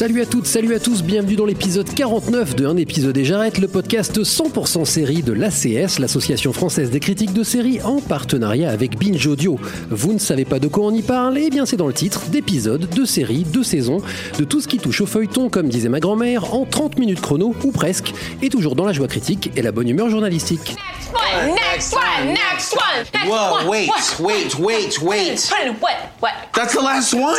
Salut à toutes, salut à tous, bienvenue dans l'épisode 49 de Un épisode et j'arrête, le podcast 100% série de l'ACS, l'Association française des critiques de séries, en partenariat avec Binge Audio. Vous ne savez pas de quoi on y parle? Eh bien c'est dans le titre, d'épisodes, de séries, de saisons, de tout ce qui touche au feuilleton, comme disait ma grand-mère, en 30 minutes chrono, ou presque, et toujours dans la joie critique et la bonne humeur journalistique. Next one, next one, next Whoa, one. wait, what? wait, wait, wait. What? What? That's the last one?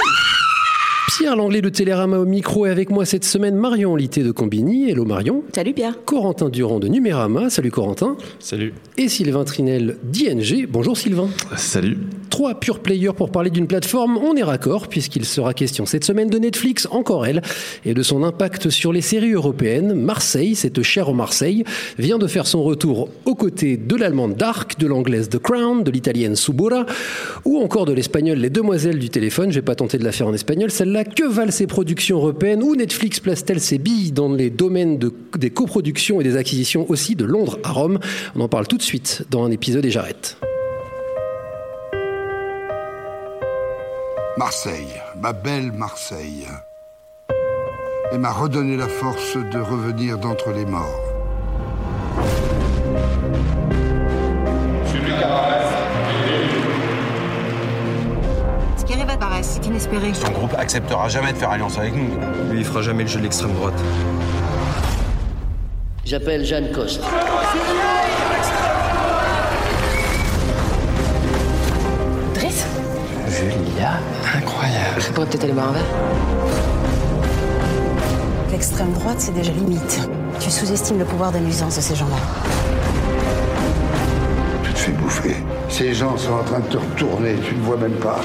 Pierre Langlais de Télérama au micro et avec moi cette semaine Marion Litté de Combini. Hello Marion. Salut Pierre. Corentin Durand de Numérama. Salut Corentin. Salut. Et Sylvain Trinel d'ING. Bonjour Sylvain. Salut. Trois pure players pour parler d'une plateforme, on est raccord puisqu'il sera question cette semaine de Netflix, encore elle, et de son impact sur les séries européennes. Marseille, cette chère Marseille, vient de faire son retour aux côtés de l'allemande Dark, de l'anglaise The Crown, de l'italienne Subura, ou encore de l'espagnol Les Demoiselles du téléphone. Je vais pas tenter de la faire en espagnol. Celle-là, que valent ces productions européennes? Où Netflix place-t-elle ses billes dans les domaines de- des coproductions et des acquisitions aussi de Londres à Rome? On en parle tout de suite dans un épisode et j'arrête. Marseille, ma belle Marseille. Et m'a redonné la force de revenir d'entre les morts. Ce qui arrive à Paris, c'est inespéré. Son groupe acceptera jamais de faire alliance avec nous. Lui, il fera jamais le jeu de l'extrême droite. J'appelle Jeanne Coste. Julia, incroyable. Je pourrais peut-être aller boire un verre. L'extrême droite, c'est déjà limite. Tu sous-estimes le pouvoir de nuisance de ces gens-là. Tu te fais bouffer. Ces gens sont en train de te retourner, tu ne vois même pas.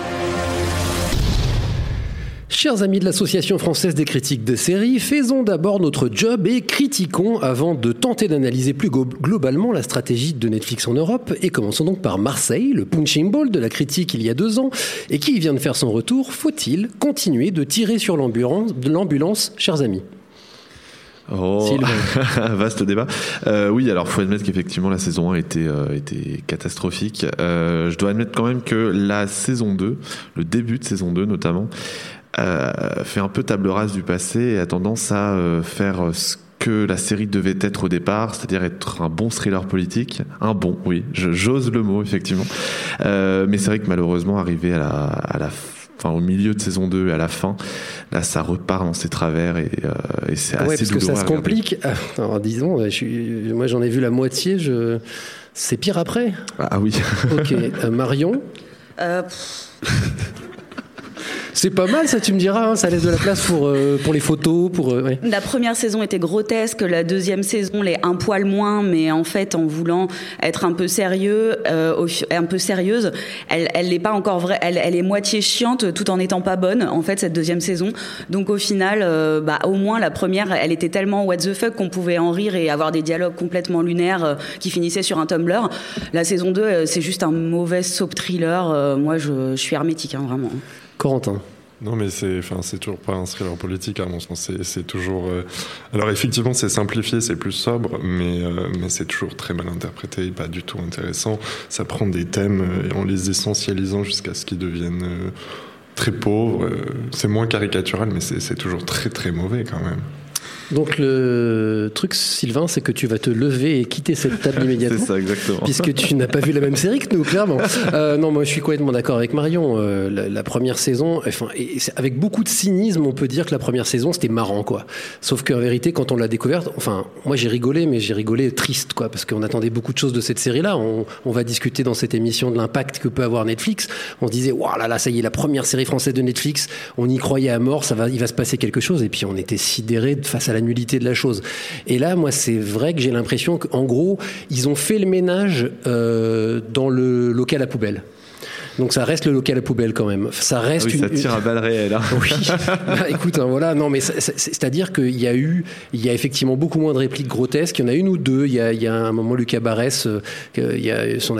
Chers amis de l'Association française des critiques de séries, faisons d'abord notre job et critiquons avant de tenter d'analyser plus globalement la stratégie de Netflix en Europe. Et commençons donc par Marseille, le punching ball de la critique il y a deux ans, et qui vient de faire son retour? Faut-il continuer de tirer sur l'ambulance, chers amis? Oh, vaste débat. Euh, oui, alors faut admettre qu'effectivement la saison 1 était, euh, était catastrophique. Euh, je dois admettre quand même que la saison 2, le début de saison 2 notamment, fait un peu table rase du passé et a tendance à euh, faire ce que la série devait être au départ, c'est-à-dire être un bon thriller politique, un bon, oui, j'ose le mot effectivement. Euh, mais c'est vrai que malheureusement, arrivé à la, à la Enfin, au milieu de saison 2 et à la fin, là, ça repart dans ses travers et, euh, et c'est Ouais, assez parce que ça se complique. Ah, Alors, disons, je suis- moi j'en ai vu la moitié. Je... C'est pire après. Ah oui. Ok, Euh, Marion? C'est pas mal, ça, tu me diras. hein, ça laisse de la place pour, euh, pour les photos, pour. euh, ouais. La première saison était grotesque, la deuxième saison l'est un poil moins, mais en fait, en voulant être un peu sérieux, euh, un peu sérieuse, elle, elle n'est pas encore vraie, elle, elle est moitié chiante, tout en n'étant pas bonne. En fait, cette deuxième saison. Donc au final, euh, bah au moins la première, elle était tellement what the fuck qu'on pouvait en rire et avoir des dialogues complètement lunaires euh, qui finissaient sur un Tumblr. La saison 2, euh, c'est juste un mauvais soap thriller. Moi, je, je suis hermétique, hein, vraiment. Corentin. Non, mais c'est, enfin, c'est toujours pas un thriller politique, à mon sens. C'est, toujours. euh, Alors, effectivement, c'est simplifié, c'est plus sobre, mais, euh, mais c'est toujours très mal interprété, pas du tout intéressant. Ça prend des thèmes euh, en les essentialisant jusqu'à ce qu'ils deviennent très pauvres. C'est moins caricatural, mais c'est toujours très, très mauvais quand même. Donc le truc, Sylvain, c'est que tu vas te lever et quitter cette table immédiatement. C'est ça, exactement. Puisque tu n'as pas vu la même série que nous, clairement. Euh, non, moi je suis complètement d'accord avec Marion. Euh, la, la première saison, enfin, et avec beaucoup de cynisme, on peut dire que la première saison c'était marrant, quoi. Sauf qu'en vérité, quand on l'a découverte, enfin, moi j'ai rigolé, mais j'ai rigolé triste, quoi, parce qu'on attendait beaucoup de choses de cette série-là. On, on va discuter dans cette émission de l'impact que peut avoir Netflix. On se disait, waouh là là, ça y est, la première série française de Netflix. On y croyait à mort, ça va, il va se passer quelque chose. Et puis on était sidérés face à la nullité de la chose. Et là, moi, c'est vrai que j'ai l'impression qu'en gros, ils ont fait le ménage euh, dans le local à poubelle. Donc ça reste le local à poubelle quand même. Ça reste Ah oui, une, ça tire à balles réelles. hein. oui. Bah, écoute, hein, voilà. Non, mais c'est- c'est- c'est-à-dire qu'il y a eu, il y a effectivement beaucoup moins de répliques grotesques. Il y en a une ou deux. Il y a, il y a un moment Lucas Barès, euh, il y a son,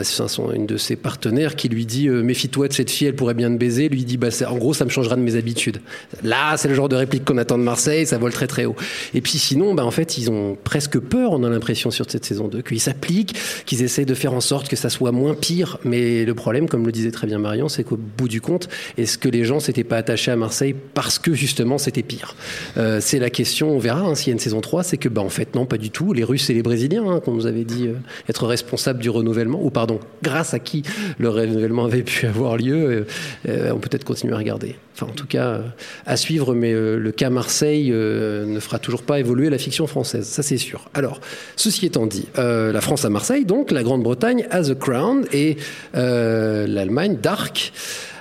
une de ses partenaires qui lui dit euh, méfie-toi de cette fille, elle pourrait bien te baiser. Lui dit bah en gros ça me changera de mes habitudes. Là, c'est le genre de réplique qu'on attend de Marseille. Ça vole très très haut. Et puis sinon, bah en fait ils ont presque peur. On a l'impression sur cette saison 2 qu'ils s'appliquent, qu'ils essayent de faire en sorte que ça soit moins pire. Mais le problème, comme le disait très Marion, c'est qu'au bout du compte, est-ce que les gens s'étaient pas attachés à Marseille parce que justement c'était pire? Euh, C'est la question, on verra hein, s'il y a une saison 3, c'est que bah, en fait non, pas du tout. Les Russes et les Brésiliens, hein, qu'on nous avait dit euh, être responsables du renouvellement, ou pardon, grâce à qui le renouvellement avait pu avoir lieu, euh, on peut peut-être continuer à regarder. Enfin en tout cas, euh, à suivre, mais euh, le cas Marseille euh, ne fera toujours pas évoluer la fiction française, ça c'est sûr. Alors, ceci étant dit, la France à Marseille, donc la Grande-Bretagne à The Crown et l'Allemagne Dark.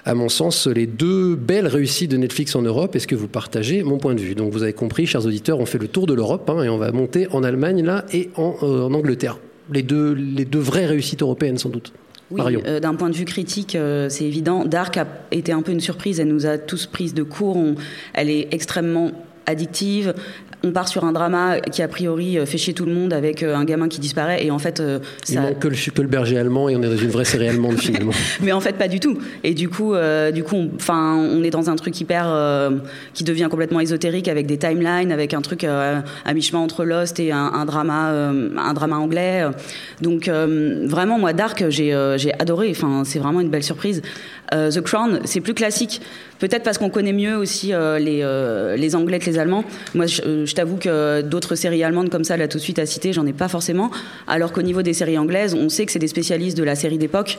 À mon sens, les deux belles réussites de Netflix en Europe. Est-ce que vous partagez mon point de vue? Donc, vous avez compris, chers auditeurs, on fait le tour de l'Europe hein, et on va monter en Allemagne là et en, en Angleterre. Les deux, les deux vraies réussites européennes, sans doute. Oui, euh, d'un point de vue critique, euh, c'est évident. Dark a été un peu une surprise. Elle nous a tous prises de court. On- elle est extrêmement addictive. On part sur un drama qui a priori euh, fait chier tout le monde avec euh, un gamin qui disparaît et en fait euh, Il ça, manque que le, que le berger allemand et on est dans une vraie série allemande finalement. mais en fait pas du tout. Et du coup, euh, du coup, on- enfin, on, est dans un truc hyper euh, qui devient complètement ésotérique avec des timelines, avec un truc euh, à mi-chemin entre Lost et un, un drama, un drama anglais. Donc vraiment, moi, Dark, j'ai j'ai adoré. Enfin, c'est vraiment une belle surprise. The Crown, c'est plus classique. Peut-être parce qu'on connaît mieux aussi les, les Anglais que les Allemands. Moi, je, je t'avoue que d'autres séries allemandes comme ça, là tout de suite à citer, j'en ai pas forcément. Alors qu'au niveau des séries anglaises, on sait que c'est des spécialistes de la série d'époque.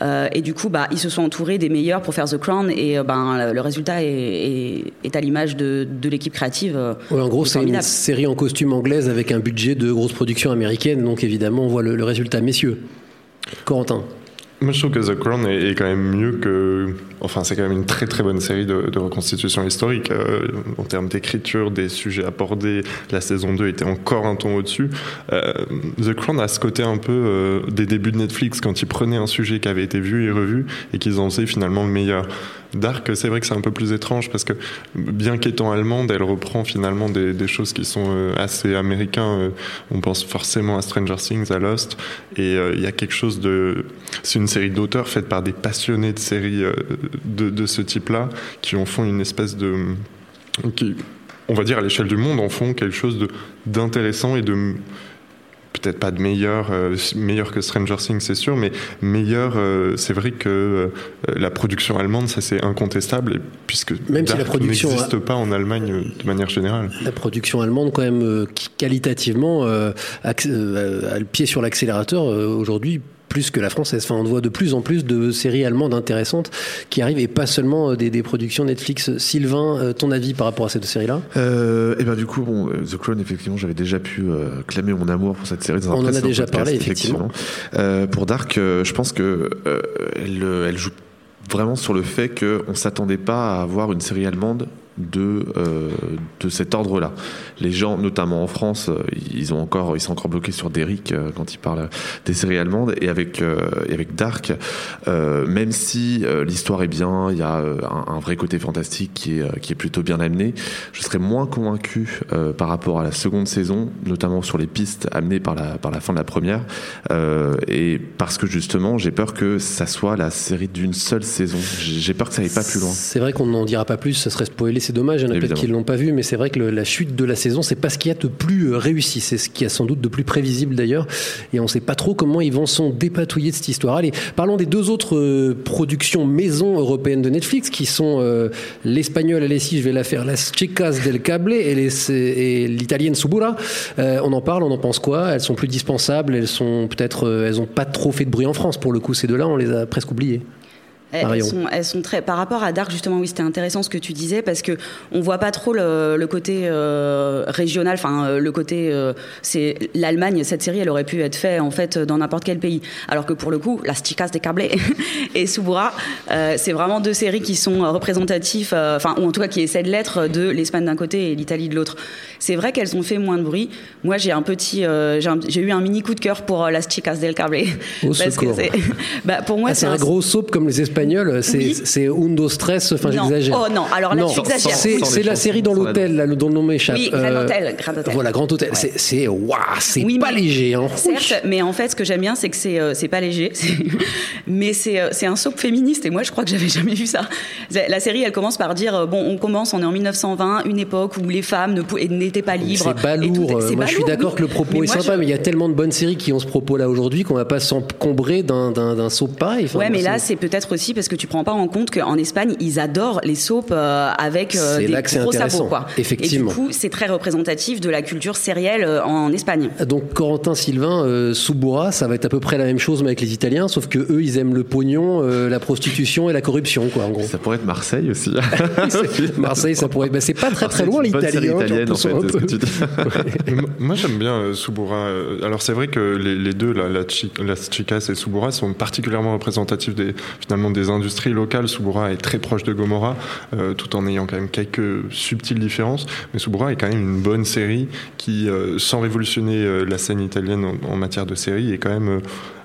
Euh, et du coup, bah, ils se sont entourés des meilleurs pour faire The Crown. Et euh, ben, le résultat est, est, est à l'image de, de l'équipe créative. euh, Ouais, en gros, c'est une série en costume anglaise avec un budget de grosse production américaine. Donc évidemment, on voit le, le résultat. Messieurs, Corentin. Moi, je trouve que The Crown est, est quand même mieux que. Enfin, c'est quand même une très très bonne série de, de reconstitution historique. euh, en termes d'écriture, des sujets abordés, la saison 2 était encore un ton au-dessus. Euh, The Crown a ce côté un peu euh, des débuts de Netflix, quand ils prenaient un sujet qui avait été vu et revu et qu'ils en faisaient finalement le meilleur. Dark, c'est vrai que c'est un peu plus étrange parce que, bien qu'étant allemande, elle reprend finalement des, des choses qui sont euh, assez américains. On pense forcément à Stranger Things, à Lost, et il y a quelque chose de. C'est une série d'auteurs faite par des passionnés de séries de, de ce type-là qui en font une espèce de. qui, on va dire à l'échelle du monde, en font quelque chose d'intéressant et de peut-être pas de meilleur, euh, meilleur que Stranger Things, c'est sûr, mais meilleur, euh, c'est vrai que euh, la production allemande, ça c'est incontestable, puisque Même si la production n'existe a- pas en Allemagne de manière générale. La production allemande, quand même, qui, qualitativement, a le pied sur l'accélérateur aujourd'hui plus que la française. Enfin, on voit de plus en plus de séries allemandes intéressantes qui arrivent et pas seulement euh, des, des productions Netflix. Sylvain, euh, ton avis par rapport à cette série-là? Euh, et ben du coup, bon, euh, The Crown, effectivement, j'avais déjà pu euh, clamer mon amour pour cette série dans un On en a déjà podcast, parlé, effectivement. Euh, pour Dark, je pense que elle, elle joue vraiment sur le fait qu'on s'attendait pas à avoir une série allemande de euh, de cet ordre-là. Les gens, notamment en France, euh, ils sont encore bloqués sur Derrick euh, quand ils parlent des séries allemandes et avec Dark, même si l'histoire est bien, il y a un, vrai côté fantastique qui est plutôt bien amené. Je serais moins convaincu par rapport à la seconde saison, notamment sur les pistes amenées par la par la fin de la première, et parce que justement, j'ai peur que ça soit la série d'une seule saison. J'ai peur que ça aille pas plus loin. C'est vrai qu'on n'en dira pas plus, ça serait spoilé, c'est dommage, il y en a peut-être qui ne l'ont pas vu, mais c'est vrai que le- la chute de la saison, c'est pas ce qu'il y a de plus euh, réussi, c'est ce qu'il y a sans doute de plus prévisible d'ailleurs, et on sait pas trop comment ils vont s'en dépatouiller de cette histoire. Allez, parlons des deux autres euh, productions maison européennes de Netflix, qui sont euh, l'espagnol, allez si je vais la faire, Las Chicas del Cable et l'italienne Subura. Euh, on en parle, on en pense quoi? Elles sont plus dispensables, elles sont peut-être, elles ont pas trop fait de bruit en France pour le coup, ces deux-là, on les a presque oubliées. Elles sont, elles sont très. Par rapport à Dark, justement, oui, c'était intéressant ce que tu disais parce que on voit pas trop le, le côté euh, régional. Enfin, euh, le côté, euh, c'est l'Allemagne. Cette série, elle aurait pu être faite en fait dans n'importe quel pays. Alors que pour le coup, Las Chicas de Cable et Subura, euh, c'est vraiment deux séries qui sont représentatifs, euh, enfin, ou en tout cas qui essaient de l'être de l'Espagne d'un côté et l'Italie de l'autre. C'est vrai qu'elles ont fait moins de bruit. Moi, j'ai un petit, j'ai un- eu un mini coup de cœur pour Las Chicas del Cable parce que bah, pour moi, Ah, c'est un gros soap comme les Espagnols espagnol, c'est Oui. c'est Undo Stress, enfin j'exagère. Oh non, alors là, exagères. C'est la série dans l'hôtel, là, dont le nom m'échappe. Oui, Grand Euh, Hôtel, Grand Hôtel. Voilà, Grand Hôtel. C'est- C'est waouh, c'est Oui, pas mais- léger. Hein. Certes, mais en fait, ce que j'aime bien, c'est que c'est euh, pas léger, mais c'est euh, c'est un soap féministe. Et moi, je crois que j'avais jamais vu ça. La série, elle commence par dire bon, on commence, on est en 1920, une époque où les femmes n'étaient pas libres. C'est balourd. Moi, je suis d'accord oui. que le propos Mais est sympa, mais il y a tellement de bonnes séries qui ont ce propos-là aujourd'hui qu'on va pas s'encombrer d'un soap pareil. Enfin, Ouais, mais là, c'est peut-être aussi parce que tu prends pas en compte qu'en Espagne, ils adorent les soaps euh, avec euh, des là que c'est gros sabots, quoi. effectivement. Et du coup, c'est très représentatif de la culture sérielle euh, en Espagne. Donc Corentin Sylvain, euh, Subura, ça va être à peu près la même chose mais avec les Italiens, sauf que eux, ils aiment le pognon, euh, la prostitution et la corruption, quoi, en gros. Ça pourrait être Marseille aussi. Marseille, ça pourrait. Bah, c'est pas très très loin l'Italie. hein, en fait, moi- j'aime bien euh, Subura. Alors c'est vrai que les, les deux, là, la, Chi- Las Chicas et Subura, sont particulièrement représentatifs des, finalement des industries locales. Subura est très proche de Gomorrah, euh, tout en ayant quand même quelques subtiles différences. Mais Subura est quand même une bonne série qui, euh, sans révolutionner euh, la scène italienne en, matière de série, est quand même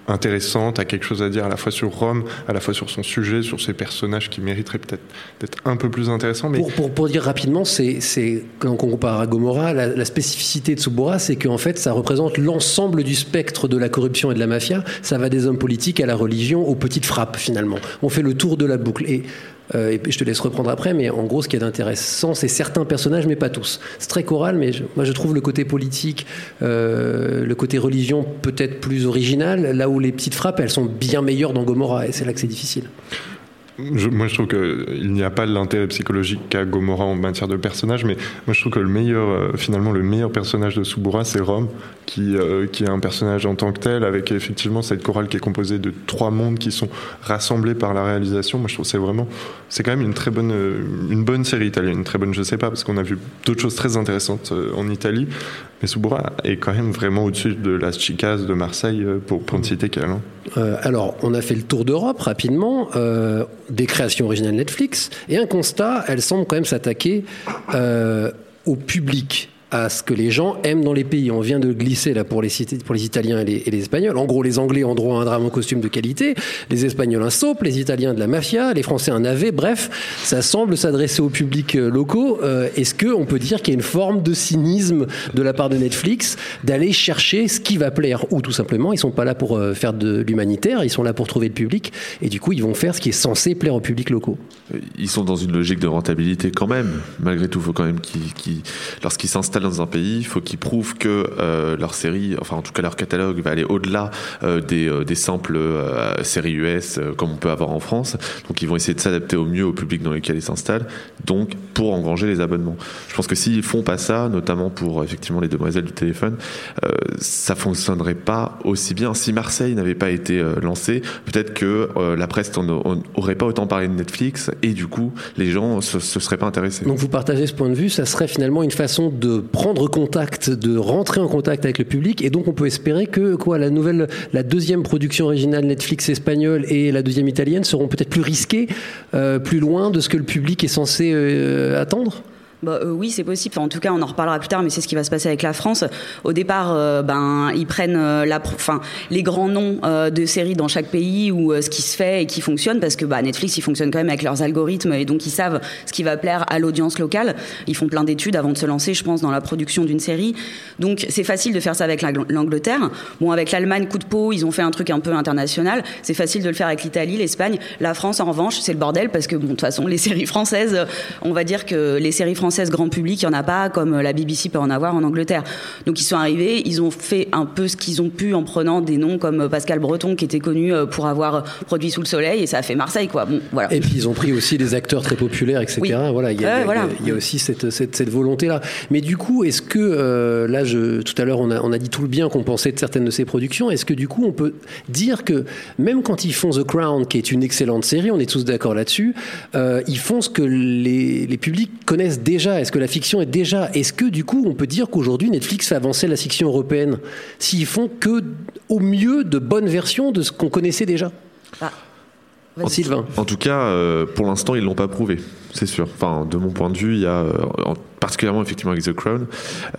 intéressante, a quelque chose à dire à la fois sur Rome, à la fois sur son sujet, sur ses personnages qui mériteraient peut-être d'être un peu plus intéressants. Mais Pour, pour, dire rapidement, c'est, quand on compare à Gomorrah, la, spécificité de Subura, c'est qu'en fait, ça représente l'ensemble du spectre de la corruption et de la mafia. Ça va des hommes politiques à la religion, aux petites frappes, finalement. On fait le tour de la boucle. Et, et puis je te laisse reprendre après, mais en gros, ce qui est intéressant, c'est certains personnages, mais pas tous. C'est très choral, mais je- moi, je trouve le côté politique, euh, le côté religion peut-être plus original, là où les petites frappes, elles sont bien meilleures dans Gomorrah, et c'est là que c'est difficile. Moi, je trouve qu'il n'y a pas l'intérêt psychologique qu'a Gomorrah en matière de personnage, mais moi, je trouve que le meilleur, euh, finalement, le meilleur personnage de Subura, c'est Rome, qui, euh, qui est un personnage en tant que tel, avec effectivement cette chorale qui est composée de trois mondes qui sont rassemblés par la réalisation. Moi, je trouve que c'est vraiment, c'est quand même une très bonne, euh, une bonne série italienne, une très bonne, je sais pas, parce qu'on a vu d'autres choses très intéressantes euh, en Italie, mais Subura est quand même vraiment au-dessus de Las Chicas de Marseille, euh, pour, pour ne citer qu'elle. hein. Euh, alors, on a fait le tour d'Europe rapidement, euh, des créations originales Netflix, et un constat, elle semble quand même s'attaquer euh, au public à ce que les gens aiment dans les pays. On vient de glisser là pour les, pour les Italiens et les, Espagnols. En gros, les Anglais ont droit à un drame en costume de qualité, les Espagnols un soap, les Italiens de la mafia, les Français un navet. Bref, ça semble s'adresser au public euh, locaux. Euh, Est-ce que on peut dire qu'il y a une forme de cynisme de la part de Netflix d'aller chercher ce qui va plaire? Ou tout simplement ils sont pas là pour euh, faire de l'humanitaire, ils sont là pour trouver le public et du coup ils vont faire ce qui est censé plaire au public locaux. Ils sont dans une logique de rentabilité quand même. Malgré tout, il faut quand même qu'ils- lorsqu'ils s'installent dans un pays, il faut qu'ils prouvent que euh, leur série, enfin en tout cas leur catalogue, va aller au-delà euh, des, euh, des simples séries US comme on peut avoir en France. Donc ils vont essayer de s'adapter au mieux au public dans lequel ils s'installent, donc pour engranger les abonnements. Je pense que s'ils font pas ça, notamment pour effectivement les demoiselles du téléphone, ça fonctionnerait pas aussi bien. Si Marseille n'avait pas été lancé, peut-être que la presse on, on aurait pas autant parlé de Netflix et du coup les gens se, se seraient pas intéressés. Donc vous partagez ce point de vue, ça serait finalement une façon de prendre contact, de rentrer en contact avec le public, et donc on peut espérer que quoi, la nouvelle, la deuxième production originale Netflix espagnole et la deuxième italienne seront peut-être plus risquées, euh, plus loin de ce que le public est censé euh, attendre? Bah, euh, oui, c'est possible. En tout cas, on en reparlera plus tard, mais c'est ce qui va se passer avec la France. Au départ, euh, ben, ils prennent euh, la, les grands noms euh, de séries dans chaque pays ou ce qui se fait et qui fonctionne, parce que bah, Netflix, ils fonctionnent quand même avec leurs algorithmes et donc ils savent ce qui va plaire à l'audience locale. Ils font plein d'études avant de se lancer, je pense, dans la production d'une série. Donc, c'est facile de faire ça avec la- l'Angleterre. Bon, avec l'Allemagne, coup de peau, ils ont fait un truc un peu international. C'est facile de le faire avec l'Italie, l'Espagne. La France, en revanche, c'est le bordel parce que, bon, de toute façon, les séries françaises, on va dire que les séries françaises grand public, il n'y en a pas comme la BBC peut en avoir en Angleterre. Donc ils sont arrivés, ils ont fait un peu ce qu'ils ont pu en prenant des noms comme Pascal Breton qui était connu euh, pour avoir produit Sous le Soleil et ça a fait Marseille quoi. Bon, voilà. Et puis ils ont pris aussi des acteurs très populaires, etc. Oui. Voilà, il y a, Ouais, il y a- voilà. il y a aussi cette, cette, cette volonté-là. Mais du coup, est-ce que euh, là, je, tout à l'heure, on a, on a dit tout le bien qu'on pensait de certaines de ces productions. Est-ce que du coup, on peut dire que même quand ils font The Crown, qui est une excellente série, on est tous d'accord là-dessus, euh, ils font ce que les, les publics connaissent déjà. Est-ce que la fiction est déjà Est-ce que du coup, on peut dire qu'aujourd'hui, Netflix fait avancer la fiction européenne s'ils font que au mieux de bonnes versions de ce qu'on connaissait déjà? Ah. En, Sylvain. En tout cas, euh, pour l'instant, ils l'ont pas prouvé, c'est sûr. Enfin, de mon point de vue, il y a, euh, en- particulièrement effectivement avec The Crown,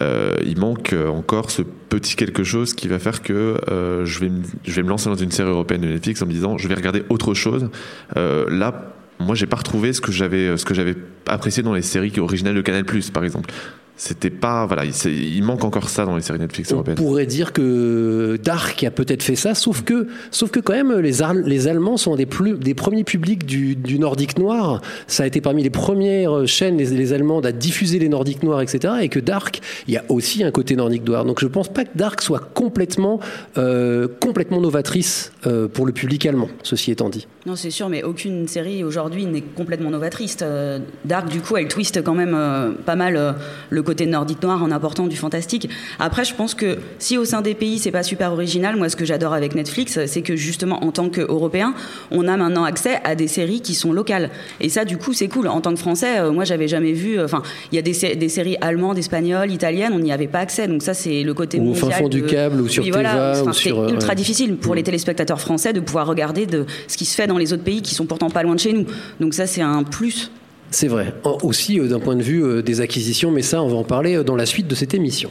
euh, il manque encore ce petit quelque chose qui va faire que euh, je, vais me, je vais me lancer dans une série européenne de Netflix en me disant, je vais regarder autre chose. Euh, là, moi, j'ai pas retrouvé ce que j'avais, apprécié dans les séries originales de Canal+, par exemple. C'était pas, voilà, il, manque encore ça dans les séries Netflix On européennes. pourrait dire que Dark a peut-être fait ça, sauf que, sauf que quand même, les, Allemands sont des, plus, des premiers publics du, du nordique noir. Ça a été parmi les premières chaînes, les, les Allemandes, à diffuser les nordiques noirs, etc. Et que Dark, il y a aussi un côté nordique noir. Donc je pense pas que Dark soit complètement, euh, complètement novatrice euh, pour le public allemand, ceci étant dit. Non, c'est sûr, mais aucune série aujourd'hui n'est complètement novatrice. Euh, Dark, du coup, elle twiste quand même euh, pas mal euh, le côté nordique noir en apportant du fantastique. Après, je pense que si au sein des pays, c'est pas super original, moi, ce que j'adore avec Netflix, c'est que justement, en tant qu'Européen, on a maintenant accès à des séries qui sont locales. Et ça, du coup, c'est cool. En tant que Français, euh, moi, j'avais jamais vu. Enfin, il y a des, sé- des séries allemandes, espagnoles, italiennes, on n'y avait pas accès. Donc ça, c'est le côté Ou au fin mondial fond du câble, ou sur Oui, Teva, voilà. Ou c'est sur, euh, ultra ouais. difficile pour les téléspectateurs français de pouvoir regarder de ce qui se fait dans les autres pays qui sont pourtant pas loin de chez nous. Donc ça, c'est un plus. C'est vrai. En- Aussi euh, d'un point de vue euh, des acquisitions, mais ça, on va en parler euh, dans la suite de cette émission.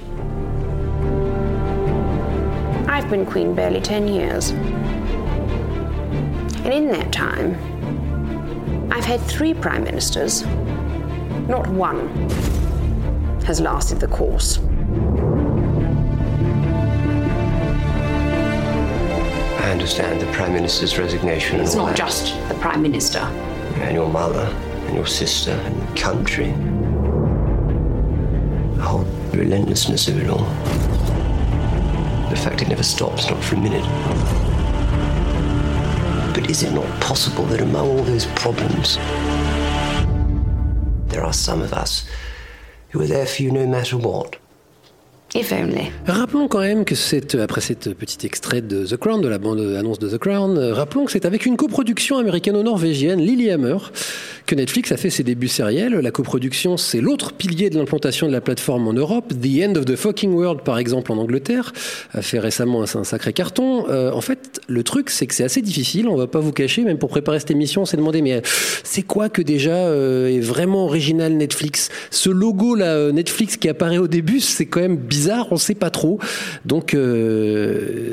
I've been queen barely 10 years. And in that time, I've had three prime ministers. Not one has lasted the course. I understand the Prime Minister's resignation It's not that. just the prime minister. And your mother, and your sister, and the country. The whole relentlessness of it all. The fact it never stops, not for a minute. But is it not possible that among all those problems, there are some of us who are there for you no matter what? If only. Rappelons quand même que c'est après cette petit extrait de The Crown, de la bande-annonce de The Crown, euh, rappelons que c'est avec une coproduction américano-norvégienne, Lilyhammer, que Netflix a fait ses débuts sériels. La coproduction, c'est l'autre pilier de l'implantation de la plateforme en Europe. The End of the Fucking World, par exemple, en Angleterre, a fait récemment un, sacré carton. Euh, en fait, le truc, c'est que c'est assez difficile, on va pas vous cacher, même pour préparer cette émission, on s'est demandé, mais euh, c'est quoi que déjà euh, est vraiment original Netflix? Ce logo là, Netflix qui apparaît au début, c'est quand même bizarre, on sait pas trop. Donc,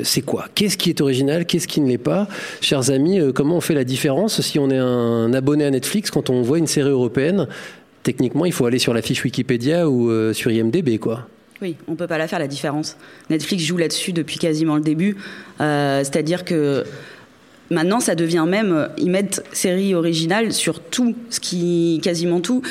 c'est quoi? Qu'est-ce qui est original? Qu'est-ce qui ne l'est pas? Chers amis, comment on fait la différence si on est un abonné à Netflix on voit une série européenne Techniquement, il faut aller sur la fiche Wikipédia ou euh, sur IMDB, quoi. Oui, on peut pas la faire la différence. Netflix joue là-dessus depuis quasiment le début. Euh, C'est-à-dire que maintenant, ça devient même, euh, ils mettent série originale sur tout, ce qui, quasiment tout.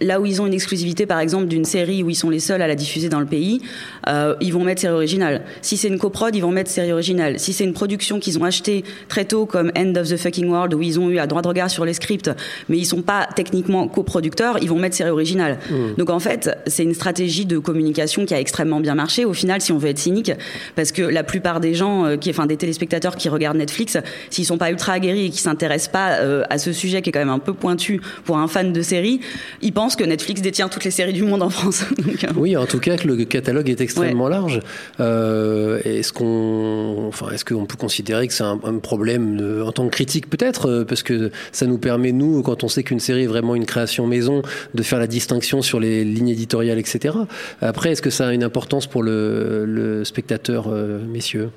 Là où ils ont une exclusivité, par exemple, d'une série où ils sont les seuls à la diffuser dans le pays, euh, ils vont mettre série originale. Si c'est une coprod, ils vont mettre série originale. Si c'est une production qu'ils ont achetée très tôt, comme End of the Fucking World, où ils ont eu à droit de regard sur les scripts, mais ils sont pas techniquement coproducteurs, ils vont mettre série originale. Mm. Donc en fait, c'est une stratégie de communication qui a extrêmement bien marché. Au final, si on veut être cynique, parce que la plupart des gens, euh, qui, enfin des téléspectateurs qui regardent Netflix, s'ils sont pas ultra aguerris et qui s'intéressent pas euh, à ce sujet qui est quand même un peu pointu pour un fan de série, ils pensent que Netflix détient toutes les séries du monde en France. Donc, euh, Oui, en tout cas, que le catalogue est extrêmement large. Euh, est-ce qu'on, enfin, est-ce qu'on peut considérer que c'est un, un problème de- en tant que critique peut-être, parce que ça nous permet nous, quand on sait qu'une série est vraiment une création maison, de faire la distinction sur les lignes éditoriales, etc. Après, est-ce que ça a une importance pour le, le spectateur, messieurs?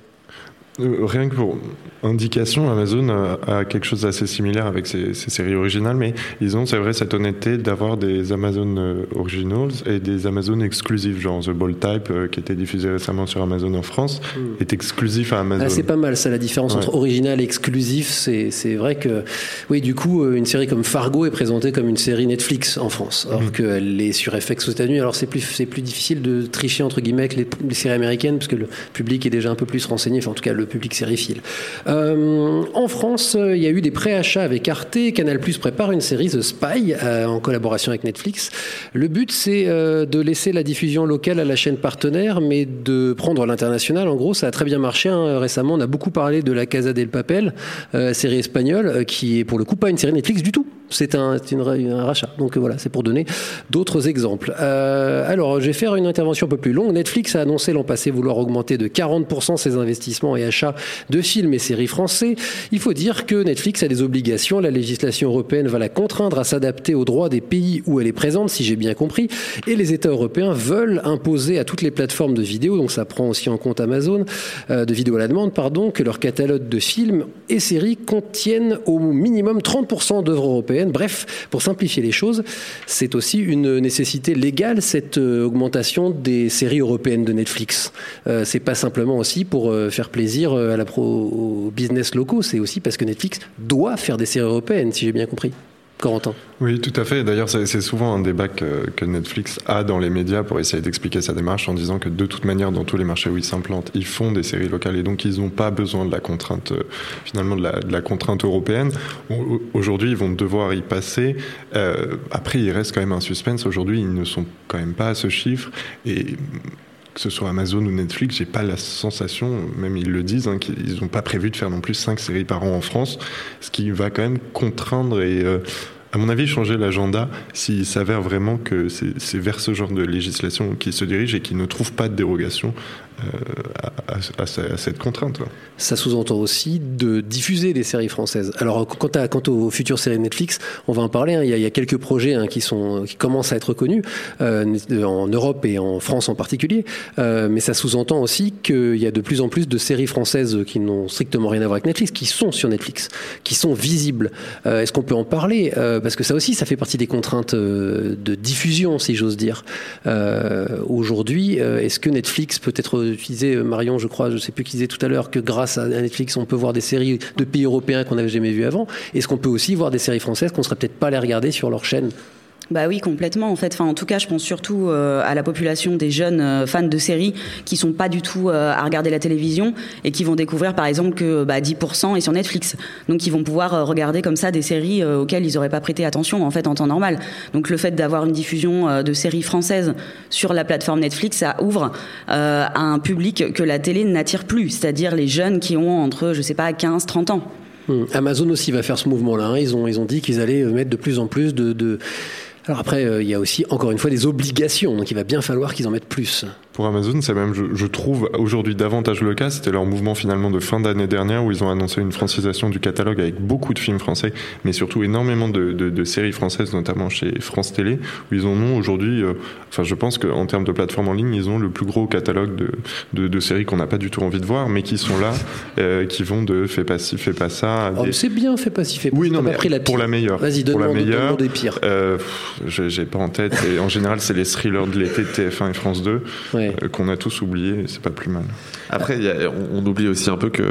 Rien que pour indication, Amazon a, quelque chose d'assez similaire avec ses, ses séries originales, mais ils ont, c'est vrai, cette honnêteté d'avoir des Amazon euh, Originals et des Amazon exclusifs, genre The Bold Type, euh, qui était diffusé récemment sur Amazon en France, est exclusif à Amazon. Ah, c'est pas mal ça la différence Ouais. entre original et exclusif. C'est vrai que oui du coup euh, une série comme Fargo est présentée comme une série Netflix en France, alors qu'elle est sur FX aux États-Unis. Alors c'est plus plus difficile de tricher entre guillemets avec les, les séries américaines parce que le public est déjà un peu plus renseigné. Enfin en tout cas le public sériephile. Euh, en France, euh, il y a eu des préachats avec Arte. Canal Plus prépare une série The Spy euh, en collaboration avec Netflix. Le but c'est de laisser la diffusion locale à la chaîne partenaire, mais de prendre l'international. En gros, ça a très bien marché. hein. Récemment, on a beaucoup parlé de la Casa del Papel, série espagnole, qui est pour le coup pas une série Netflix du tout. C'est un, rachat. Donc voilà, c'est pour donner d'autres exemples. Euh, alors, je vais faire une intervention un peu plus longue. Netflix a annoncé l'an passé vouloir augmenter de 40% ses investissements et achats de films et séries français. Il faut dire que Netflix a des obligations. La législation européenne va la contraindre à s'adapter aux droits des pays où elle est présente, si j'ai bien compris. Et les États européens veulent imposer à toutes les plateformes de vidéo, donc ça prend aussi en compte Amazon, euh, de vidéo à la demande, pardon, que leur catalogue de films et séries contiennent au minimum 30% d'œuvres européennes. Bref, pour simplifier les choses, c'est aussi une nécessité légale, cette euh, augmentation des séries européennes de Netflix. Euh, c'est pas simplement aussi pour euh, faire plaisir euh, à la aux business locaux, c'est aussi parce que Netflix doit faire des séries européennes, si j'ai bien compris. Oui, tout à fait. D'ailleurs, c'est souvent un débat que, Netflix a dans les médias pour essayer d'expliquer sa démarche en disant que de toute manière, dans tous les marchés où ils s'implantent, ils font des séries locales et donc ils n'ont pas besoin de la contrainte, euh, finalement, de la, contrainte européenne. Au- Aujourd'hui, ils vont devoir y passer. Euh, après, il reste quand même un suspense. Aujourd'hui, ils ne sont quand même pas à ce chiffre et que ce soit Amazon ou Netflix, j'ai pas la sensation, même ils le disent, hein, qu'ils n'ont pas prévu de faire non plus cinq séries par an en France, ce qui va quand même contraindre et, euh, à mon avis, changer l'agenda s'il s'avère vraiment que c'est vers ce genre de législation qu'ils se dirigent et qu'ils ne trouvent pas de dérogation à, à- à ce- à cette contrainte. Ça sous-entend aussi de diffuser des séries françaises. Alors, quant, aux futures séries Netflix, on va en parler. hein. Il, y a, quelques projets hein, qui, commencent à être connus, euh, en Europe et en France en particulier. Euh, mais ça sous-entend aussi qu'il y a de plus en plus de séries françaises qui n'ont strictement rien à voir avec Netflix, qui sont sur Netflix, qui sont visibles. Euh, Est-ce qu'on peut en parler? Euh, Parce que ça aussi, ça fait partie des contraintes euh, de diffusion, si j'ose dire. Euh, Aujourd'hui, euh, est-ce que Netflix peut être utilisé, euh, Marion, je crois, je sais plus qui disait tout à l'heure, que grâce à Netflix, on peut voir des séries de pays européens qu'on n'avait jamais vues avant. Est-ce qu'on peut aussi voir des séries françaises qu'on serait peut-être pas allé regarder sur leur chaîne? Bah oui, complètement. En fait, enfin, en tout cas, je pense surtout euh, à la population des jeunes euh, fans de séries qui sont pas du tout euh, à regarder la télévision et qui vont découvrir, par exemple, que bah, 10% est sur Netflix. Donc, ils vont pouvoir regarder comme ça des séries auxquelles ils auraient pas prêté attention en fait en temps normal. Donc, le fait d'avoir une diffusion de séries françaises sur la plateforme Netflix, ça ouvre à un public que la télé n'attire plus, c'est-à-dire les jeunes qui ont entre, je sais pas, 15, 30 ans. Hmm. Amazon aussi va faire ce mouvement-là. hein. Ils, ont, ils ont dit qu'ils allaient mettre de plus en plus de... Alors après, euh, il y a aussi, encore une fois, des obligations. Donc il va bien falloir qu'ils en mettent plus. Pour Amazon, c'est même, je, je trouve, aujourd'hui davantage le cas. C'était leur mouvement finalement de fin d'année dernière où ils ont annoncé une francisation du catalogue avec beaucoup de films français, mais surtout énormément de, de- de séries françaises, notamment chez France Télé, où ils en ont aujourd'hui, euh, enfin je pense qu'en termes de plateforme en ligne, ils ont le plus gros catalogue de, de, de séries qu'on n'a pas du tout envie de voir, mais qui sont là, euh, qui vont de fais pas ci, fais pas ça. Oh, des- mais c'est bien fait pas si fait. oui, T'as non, pas mais pris la pour la meilleure. Vas-y, pour la donne-moi meilleure. donne-moi des pires. Euh, j'ai pas en tête. Et en général, c'est les thrillers de l'été de TF1 et France 2 euh, qu'on a tous oubliés. et C'est pas plus mal. Après, il y a- on, on oublie aussi un peu que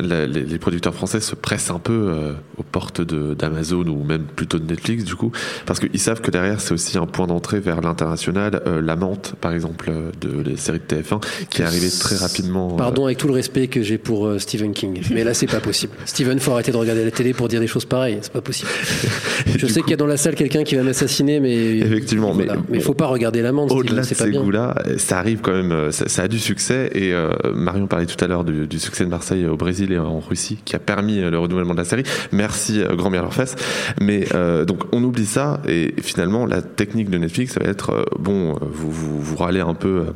la- les, les producteurs français se pressent un peu euh, aux portes d'Amazon ou même plutôt de Netflix, du coup, parce qu'ils savent que derrière, c'est aussi un point d'entrée vers l'international. Euh, La Menthe, par exemple, euh, de les séries de TF1, qui est arrivée très rapidement. euh, Pardon avec tout le respect que j'ai pour euh, Stephen King. Mais là, c'est pas possible. Stephen, faut arrêter de regarder la télé pour dire des choses pareilles. C'est pas possible. Je sais qu'il y a dans la salle quelqu'un qui va m'assassiner, mais. Effectivement, Voilà. mais mais faut pas regarder l'amende. Au-delà de ces goûts-là, ça arrive quand même, euh, ça, ça a du succès. Et euh, Marion parlait tout à l'heure du, succès de Marseille au Brésil et en Russie, qui a permis euh, le renouvellement de la série. Merci, euh, grand bien leur fesse. Mais euh, donc, on oublie ça. Et finalement, la technique de Netflix, ça va être bon, vous, vous, vous râlez un peu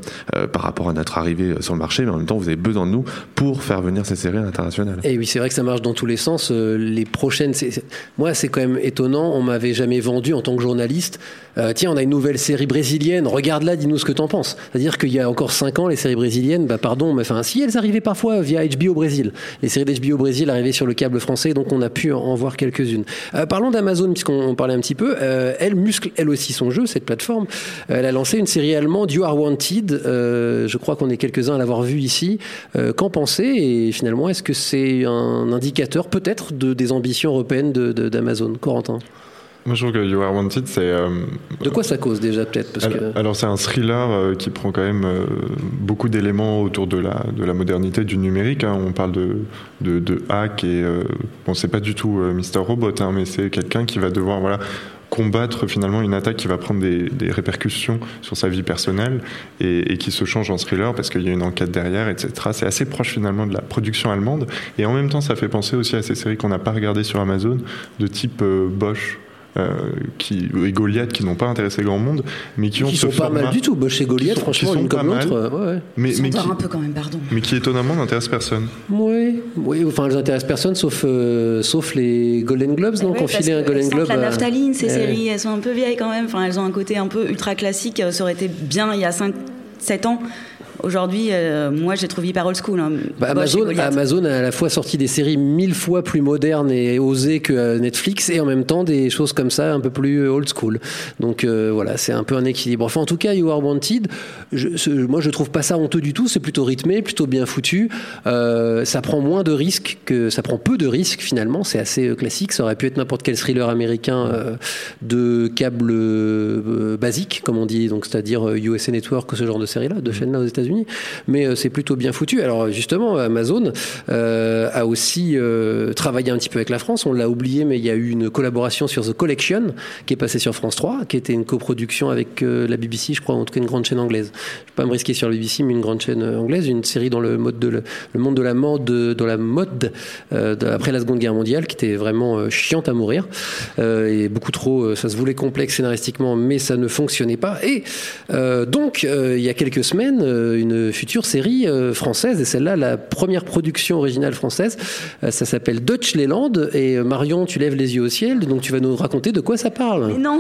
par rapport à notre arrivée sur le marché, mais en même temps, vous avez besoin de nous pour faire venir ces séries à l'international. Et oui, c'est vrai que ça marche dans tous les sens. Les prochaines, moi, c'est quand même étonnant. On m'avait jamais vendu en tant que journaliste. tiens, on a une nouvelle série brésilienne. Regarde-la, dis-nous ce que t'en penses. C'est-à-dire qu'il y a encore cinq ans, les séries brésiliennes, bah pardon, mais enfin, si elles arrivaient parfois via HBO Brésil. Les séries d'HBO Brésil arrivaient sur le câble français, donc on a pu en- voir quelques-unes. Euh, parlons d'Amazon, puisqu'on on parlait un petit peu. Euh, elle muscle, elle aussi, son jeu, cette plateforme. Euh, Elle a lancé une série allemande, You Are Wanted. Je crois qu'on est quelques-uns à l'avoir vue ici. Qu'en pensez? Et finalement, est-ce que c'est un indicateur peut-être de, des ambitions européennes de- de- d'Amazon? Corentin Moi, je trouve que You Are Wanted, c'est. euh, De quoi ça cause déjà peut-être parce alors, que... alors, c'est un thriller euh, qui prend quand même euh, beaucoup d'éléments autour de la, de la modernité du numérique. hein. On parle de, de, de hack et bon, c'est pas du tout Mister Robot, hein, mais c'est quelqu'un qui va devoir voilà combattre finalement une attaque qui va prendre des, des répercussions sur sa vie personnelle et, et qui se change en thriller parce qu'il y a une enquête derrière, etc. C'est assez proche finalement de la production allemande et en même temps ça fait penser aussi à ces séries qu'on n'a pas regardées sur Amazon de type Bosch qui, et Goliath qui n'ont pas intéressé grand monde, mais qui ont Qui ce sont pas mal du tout. Bosch et Goliath, qui sont- franchement, qui sont l'une comme l'autre. euh, ouais, ouais. Mais, mais, qui, un peu quand même, pardon. mais qui étonnamment n'intéressent personne. Oui, oui, enfin, elles intéressent personne sauf, euh, sauf les Golden Globes, non Ouais, Qu'on parce filait un Golden Globe. la naphtaline, ces Ouais. séries, elles sont un peu vieilles quand même. Enfin, elles ont un côté un peu ultra classique. Euh, Ça aurait été bien il y a 5-7 ans. Aujourd'hui, euh, moi, j'ai trouvé hyper old school. hein. Bah, Amazon. Amazon a à la fois sorti des séries mille fois plus modernes et osées que euh, Netflix et en même temps des choses comme ça un peu plus old school. Donc euh, voilà, c'est un peu un équilibre. Enfin, en tout cas, You Are Wanted, je, ce- moi je trouve pas ça honteux du tout. C'est plutôt rythmé, plutôt bien foutu. Euh, ça prend moins de risques que ça prend peu de risques finalement. C'est assez euh, classique. Ça aurait pu être n'importe quel thriller américain euh, de câble euh, basique, comme on dit, donc c'est-à-dire euh, USA Network ou ce genre de série-là, de chaîne-là aux États-Unis. Mais euh, c'est plutôt bien foutu. Alors justement, Amazon euh, a aussi euh, travaillé un petit peu avec la France. On l'a oublié, mais il y a eu une collaboration sur The Collection qui est passée sur France 3, qui était une coproduction avec la BBC, je crois, en tout cas une grande chaîne anglaise. Je vais pas me risquer sur la BBC, mais une grande chaîne anglaise, une série dans le monde de la mode, après la Seconde Guerre mondiale, qui était vraiment chiante à mourir et beaucoup trop. ça se voulait complexe scénaristiquement, mais ça ne fonctionnait pas. Et donc, il y a quelques semaines, une future série euh, française, et celle-là, la première production originale française, euh, ça s'appelle Dutch Leland. Et euh, Marion, tu lèves les yeux au ciel, donc tu vas nous raconter de quoi ça parle. Mais non,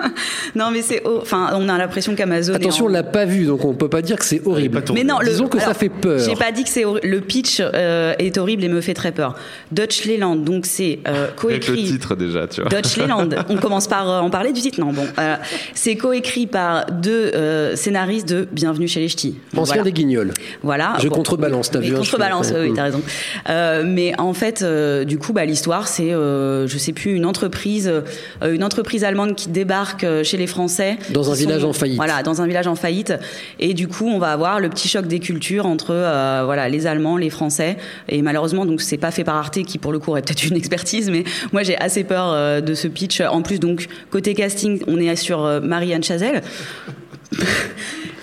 non, mais c'est. Enfin, on a l'impression qu'Amazon. est Attention, en- on l'a pas vu, donc on peut pas dire que c'est horrible. Mais non, le, disons que ça fait peur. J'ai pas dit que c'est le pitch euh, est horrible et me fait très peur. Dutch Leland, donc c'est euh, Avec le coécrit. titre déjà, tu vois. Dutch Leland. On commence par euh, en parler du titre. Non, bon, euh, c'est coécrit par deux euh, scénaristes de Bienvenue chez les Ch'tis. Ancien voilà. des Guignols. Voilà. Je Bon, contrebalance, t'as vu, hein, Contrebalance, oui, Mm. t'as raison. Euh, mais en fait, euh, du coup, bah, l'histoire, c'est, euh, je sais plus, une entreprise, euh, une entreprise allemande qui débarque euh, chez les Français. Dans un village en faillite. Voilà, dans un village en faillite. Et du coup, on va avoir le petit choc des cultures entre, euh, voilà, les Allemands, les Français. Et malheureusement, donc, c'est pas fait par Arte, qui pour le coup aurait peut-être une expertise, mais moi, j'ai assez peur euh, de ce pitch. En plus, donc, côté casting, on est sur Marianne Chazelle.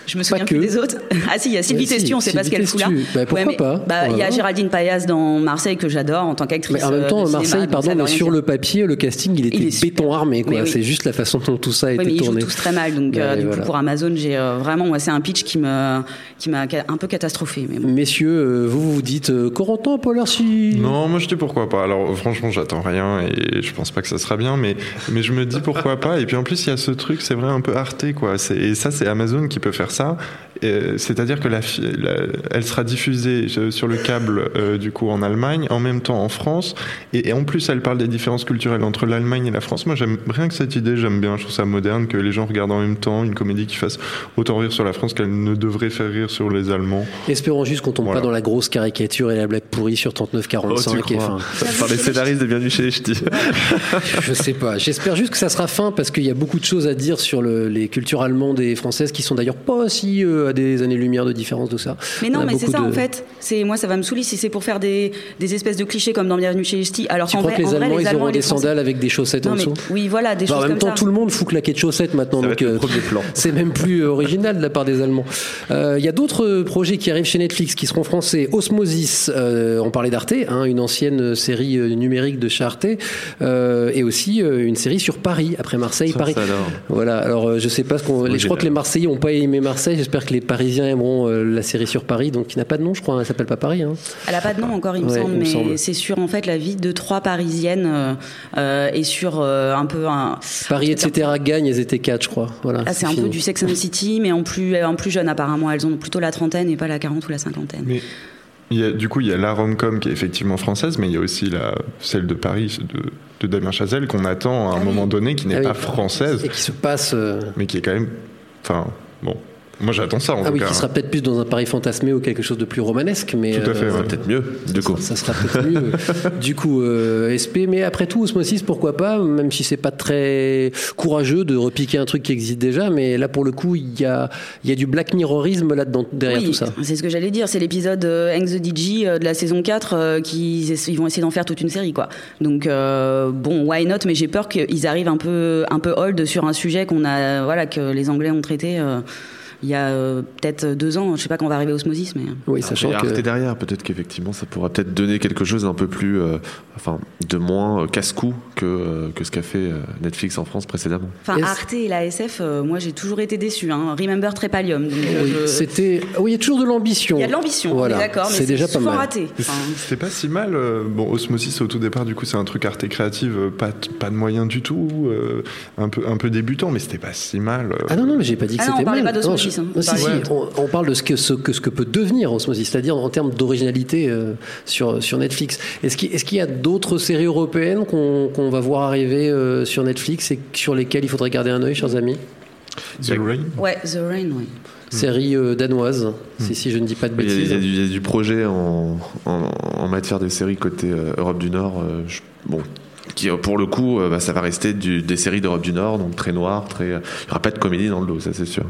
Je me souviens plus des autres. Ah si, il y a Sylvie Ouais, si, Testu, on sait pas ce qu'elle fout là. Testu. Bah, pourquoi mais, pas bah, Il y a. Géraldine Payas dans Marseille que j'adore en tant qu'actrice. Mais en même euh, temps, cinéma, Marseille, pardon, mais sur dire. le papier, le casting, il était Il est béton armé, oui. C'est juste la façon dont tout ça a Oui, été mais ils jouent tourné. tous très mal, donc euh, Ouais, du voilà. coup pour Amazon, j'ai euh, vraiment, moi, c'est un pitch qui me, qui m'a un peu catastrophé. Mais bon. Messieurs, euh, vous vous dites euh, Corentin, Paul Archie Non, moi je dis pourquoi pas. Alors franchement, j'attends rien et je pense pas que ça sera bien, mais, mais je me dis pourquoi pas. Et puis en plus, il y a ce truc, c'est vrai, un peu arté, quoi. Et ça, c'est Amazon qui peut faire ça. Et, C'est-à-dire que la, fi- la- elle sera diffusée euh, sur le câble, euh, du coup, en Allemagne, en même temps en France. Et, et en plus, elle parle des différences culturelles entre l'Allemagne et la France. Moi, j'aime rien que cette idée, j'aime bien. Je trouve ça moderne que les gens regardent en même temps une comédie qui fasse autant rire sur la France qu'elle ne devrait faire rire sur les Allemands. Espérons juste qu'on tombe Voilà. pas dans la grosse caricature et la blague pourrie sur 39-45. Oh, tu et crois enfin, Par les scénaristes de Bienvenue chez les Ch'tis. je sais pas. J'espère juste que ça sera fin parce qu'il y a beaucoup de choses à dire sur le- les cultures allemandes et françaises qui sont d'ailleurs pas si euh, à des années-lumière de différence de ça. Mais On non, mais c'est ça de- en fait. C'est moi, ça va me saouler si c'est pour faire des, des espèces de clichés comme dans Bienvenue chez les Ch'tis. Alors Tu qu'en crois vrai, que les en vrai, Allemands, les ils Allemands auront des Français- sandales avec des chaussettes Non, en mais dessous oui, voilà, des Bah, choses En même comme temps, ça. tout le monde fout claquer de chaussettes maintenant, Ça donc euh, premier plan. c'est même plus original de la part des Allemands. Euh, Il y a d'autres euh, projets qui arrivent chez Netflix qui seront français. Osmosis, euh, on parlait d'Arte, hein, une ancienne série numérique de chez Arte, euh, et aussi euh, une série sur Paris, après Marseille, Ça, Paris. ça alors. Voilà, alors euh, je sais pas ce qu'on. Je crois que les Marseillais ont pas aimé Marseille, j'espère que les Parisiens aimeront euh, la série sur Paris, donc qui n'a pas de nom, je crois, elle s'appelle pas Paris. Hein. Elle a pas de nom encore, il me Ouais, semble, il me mais c'est sur en fait la vie de trois Parisiennes euh, euh, et sur euh, un peu un. Paris, etc. gagne, elles étaient quatre, je crois. Voilà, Ah, c'est un peu du Sex and the City, mais en plus, en plus jeune apparemment. Elles ont plutôt la trentaine et pas la quarante ou la cinquantaine. Mais il y a, du coup, il y a la rom-com qui est effectivement française, mais il y a aussi la, celle de Paris, de, de Damien Chazelle, qu'on attend à un moment donné, qui n'est Ah oui. pas française, Et qui se passe. euh, mais qui est quand même. Enfin, bon. Moi, j'attends ça en Ah tout oui, cas. qui sera peut-être plus dans un Paris fantasmé ou quelque chose de plus romanesque, mais Tout à fait, euh, ouais. Peut-être mieux, du coup. ça sera peut-être mieux. du coup, euh, SP, mais après tout, Osmosis, pourquoi pas, même si c'est pas très courageux de repiquer un truc qui existe déjà, mais là pour le coup, il y a, il y a du Black Mirrorisme là-dedans derrière oui, tout ça. c'est ce que j'allais dire. C'est l'épisode euh, Hang the DJ euh, de la saison 4 euh, qui ils vont essayer d'en faire toute une série, quoi. Donc euh, bon, why not Mais j'ai peur qu'ils arrivent un peu un peu old sur un sujet qu'on a, voilà, que les Anglais ont traité. Euh, il y a euh, peut-être deux ans. Je sais pas quand on va arriver Osmosis, mais. Oui, Alors, sachant il y a que derrière, peut-être qu'effectivement ça pourra peut-être donner quelque chose d'un peu plus, euh, enfin, de moins euh, casse-cou que, euh, que ce qu'a fait euh, Netflix en France précédemment. Enfin, Arte et la SF, euh, moi j'ai toujours été déçu. Hein. Remember Trépalium. Oui, je- c'était. Oui, il y a toujours de l'ambition. Il y a de l'ambition, Voilà, d'accord, mais c'est déjà pas souvent mal. raté. Enfin, C'était pas si mal. euh, Bon, Osmosis au tout départ, du coup, c'est un truc arte créative, euh, pas, t- pas de moyens du tout, euh, un peu un peu débutant, mais c'était pas si mal. euh. Ah non, non, mais j'ai pas dit que Ah non, on c'était parlait mal. pas d'osmosis, Non, hein. si, On si, parlait- on, on parle de ce que, ce, que, ce que peut devenir Osmosis, c'est-à-dire en termes d'originalité euh, sur, sur Netflix. Est-ce qu'il est y a d'autres séries européennes qu'on va voir arriver euh, sur Netflix et sur lesquelles il faudrait garder un œil, chers amis? The Rain. Ouais, The Rain, oui. Série euh, danoise, si, si je ne dis pas de Il y, a, il bêtises. y a du, il y a du projet en, en, en matière de séries côté euh, Europe du Nord. euh, je- bon, qui, pour le coup, euh, bah, ça va rester du- des séries d'Europe du Nord, donc très noir, très. Il n'y aura pas de comédie dans le lot, ça c'est sûr.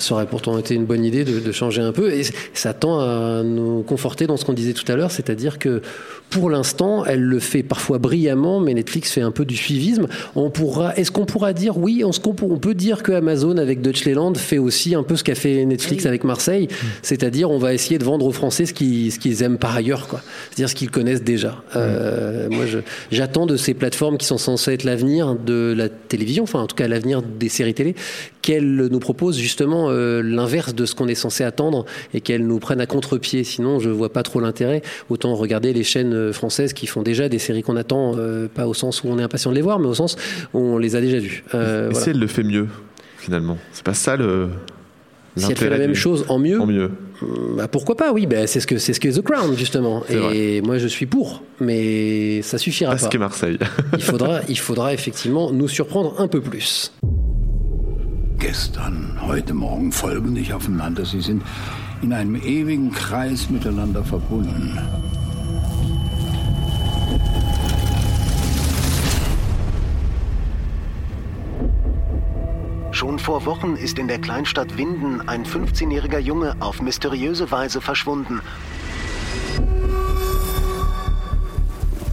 Ça aurait pourtant été une bonne idée de, de changer un peu. Et ça tend à nous conforter dans ce qu'on disait tout à l'heure, c'est-à-dire que pour l'instant, elle le fait parfois brillamment, mais Netflix fait un peu du suivisme. On pourra, est-ce qu'on pourra dire oui? On, se- on peut dire que Amazon avec Deutschland fait aussi un peu ce qu'a fait Netflix avec Marseille, c'est-à-dire on va essayer de vendre aux Français ce qu'ils, ce qu'ils aiment par ailleurs, quoi. C'est-à-dire ce qu'ils connaissent déjà. Euh, moi, je- j'attends de ces plateformes qui sont censées être l'avenir de la télévision, enfin en tout cas l'avenir des séries télé, qu'elles nous proposent justement euh, l'inverse de ce qu'on est censé attendre et qu'elles nous prennent à contre-pied. Sinon, je vois pas trop l'intérêt. Autant regarder les chaînes euh, françaises qui font déjà des séries qu'on attend, euh, pas au sens où on est impatient de les voir, mais au sens où on les a déjà vues. Euh, Et voilà. si elle le fait mieux, finalement? C'est pas ça le. Si elle fait la même du- chose en mieux, En mieux. bah pourquoi pas? Oui, bah c'est ce que c'est ce que The Crown justement. Et moi je suis pour, mais ça suffira Parce pas. que Marseille. Il faudra, il faudra effectivement nous surprendre un peu plus. Gestern, heute Morgen folgen nicht aufeinander. Sie sind in einem ewigen Kreis miteinander verbunden. Schon vor Wochen ist in der Kleinstadt Winden ein 15-jähriger Junge auf mysteriöse Weise verschwunden.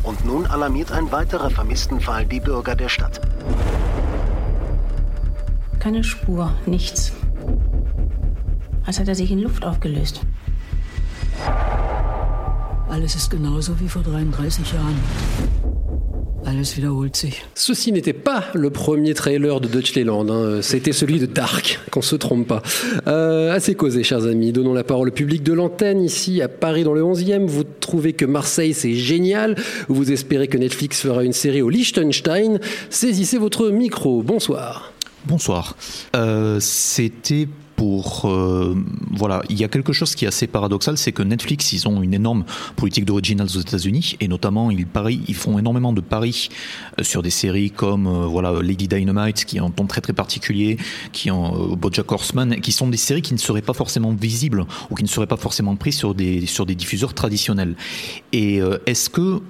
Und nun alarmiert ein weiterer Vermisstenfall die Bürger der Stadt. Keine Spur, nichts. Als hätte er sich in Luft aufgelöst. Alles ist genauso wie vor 33 Jahren. Alles wiederholt sich. Ceci n'était pas le premier trailer de Deutschland, hein. c'était celui de Dark, qu'on se trompe pas. Euh, assez causé, chers amis, donnons la parole au public de l'antenne, ici à Paris dans le 11e. Vous trouvez que Marseille c'est génial, vous espérez que Netflix fera une série au Liechtenstein. Saisissez votre micro, bonsoir. Bonsoir. Euh, C'était pour euh, voilà, il y a quelque chose qui est assez paradoxal, c'est que Netflix, ils ont une énorme politique d'originals aux États-Unis et notamment ils parient, ils font énormément de paris euh, sur des séries comme euh, voilà Lady Dynamite qui ont un ton très très particulier, qui ont euh, BoJack Horseman, qui sont des séries qui ne seraient pas forcément visibles ou qui ne seraient pas forcément prises sur des sur des diffuseurs traditionnels. Et euh, est-ce que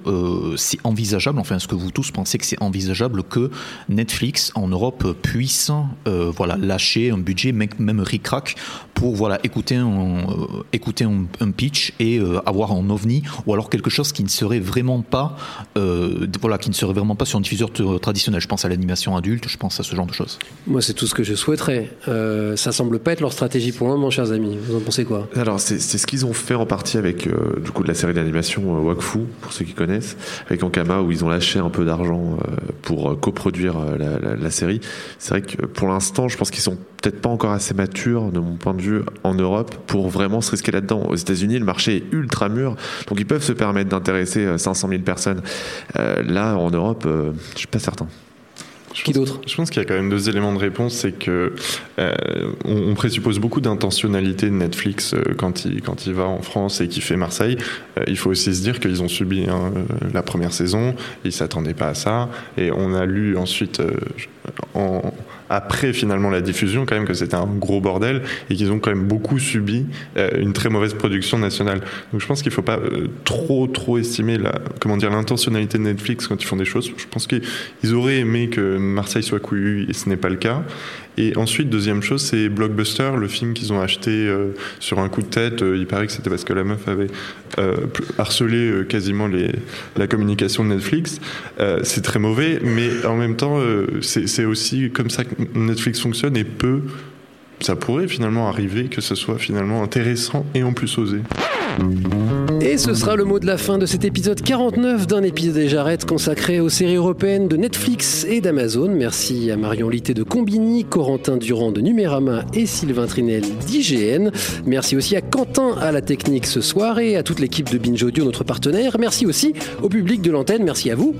c'est envisageable, enfin est-ce que vous tous pensez que c'est envisageable que Netflix en Europe puisse voilà lâcher un budget même même ric-rac pour voilà écouter un euh, écouter un, un pitch et euh, avoir un ovni ou alors quelque chose qui ne serait vraiment pas euh, voilà qui ne serait vraiment pas sur un diffuseur traditionnel. Je pense à l'animation adulte, je pense à ce genre de choses. Moi c'est tout ce que je souhaiterais. Euh, ça semble pas être leur stratégie pour le moment, chers amis. Vous en pensez quoi? Alors c'est c'est ce qu'ils ont fait en partie avec euh, du coup de la série d'animation euh, Wakfu pour ceux qui connaissent avec Ankama où ils ont lâché un peu d'argent euh, pour euh, coproduire euh, la, la- la série. C'est vrai que pour l'instant je pense qu'ils sont peut-être pas encore assez matures de mon point de vue en Europe pour vraiment se risquer là-dedans. Aux États-Unis le marché est ultra mûr donc ils peuvent se permettre d'intéresser euh, 500 000 personnes. Euh, là en Europe euh, je suis pas certain. Qui d'autre Je pense qu'il y a quand même deux éléments de réponse. C'est que euh, on, on présuppose beaucoup d'intentionnalité de Netflix euh, quand il quand il va en France et qu'il fait Marseille. Euh, il faut aussi se dire qu'ils ont subi hein, euh, la première saison, ils s'attendaient pas à ça, et on a lu ensuite euh, en après finalement la diffusion quand même que c'était un gros bordel et qu'ils ont quand même beaucoup subi euh, une très mauvaise production nationale. Donc je pense qu'il faut pas euh, trop trop estimer la comment dire l'intentionnalité de Netflix quand ils font des choses. Je pense qu'ils auraient aimé que Marseille soit couillu et ce n'est pas le cas. Et ensuite, deuxième chose, c'est Blockbuster, le film qu'ils ont acheté euh, sur un coup de tête. Euh, il paraît que c'était parce que la meuf avait euh, harcelé quasiment la communication de Netflix. C'est très mauvais, mais en même temps, c'est aussi comme ça que Netflix fonctionne et peut ça pourrait finalement arriver que ce soit finalement intéressant et en plus osé. Et ce sera le mot de la fin de cet épisode 49 d'un épisode des Jarrettes consacré aux séries européennes de Netflix et d'Amazon. Merci à Marion Litté de Combini, Corentin Durand de Numérama et Sylvain Trinel d'IGN. Merci aussi à Quentin à la technique ce soir et à toute l'équipe de Binge Audio, notre partenaire. Merci aussi au public de l'antenne. Merci à vous.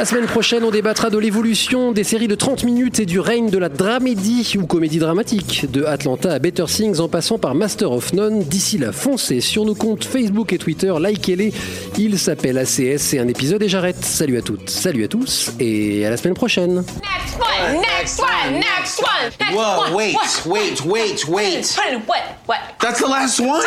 La semaine prochaine, on débattra de l'évolution des séries de 30 minutes et du règne de la dramédie ou comédie dramatique, de Atlanta à Better Things en passant par Master of None. D'ici là, foncez sur nos comptes Facebook et Twitter, likez-les. Il s'appelle ACS, c'est un épisode et j'arrête. Salut à toutes, salut à tous et à la semaine prochaine. Next one, next one, next one, next Whoa, one. wait, wait, wait, wait. What? What? That's the last one?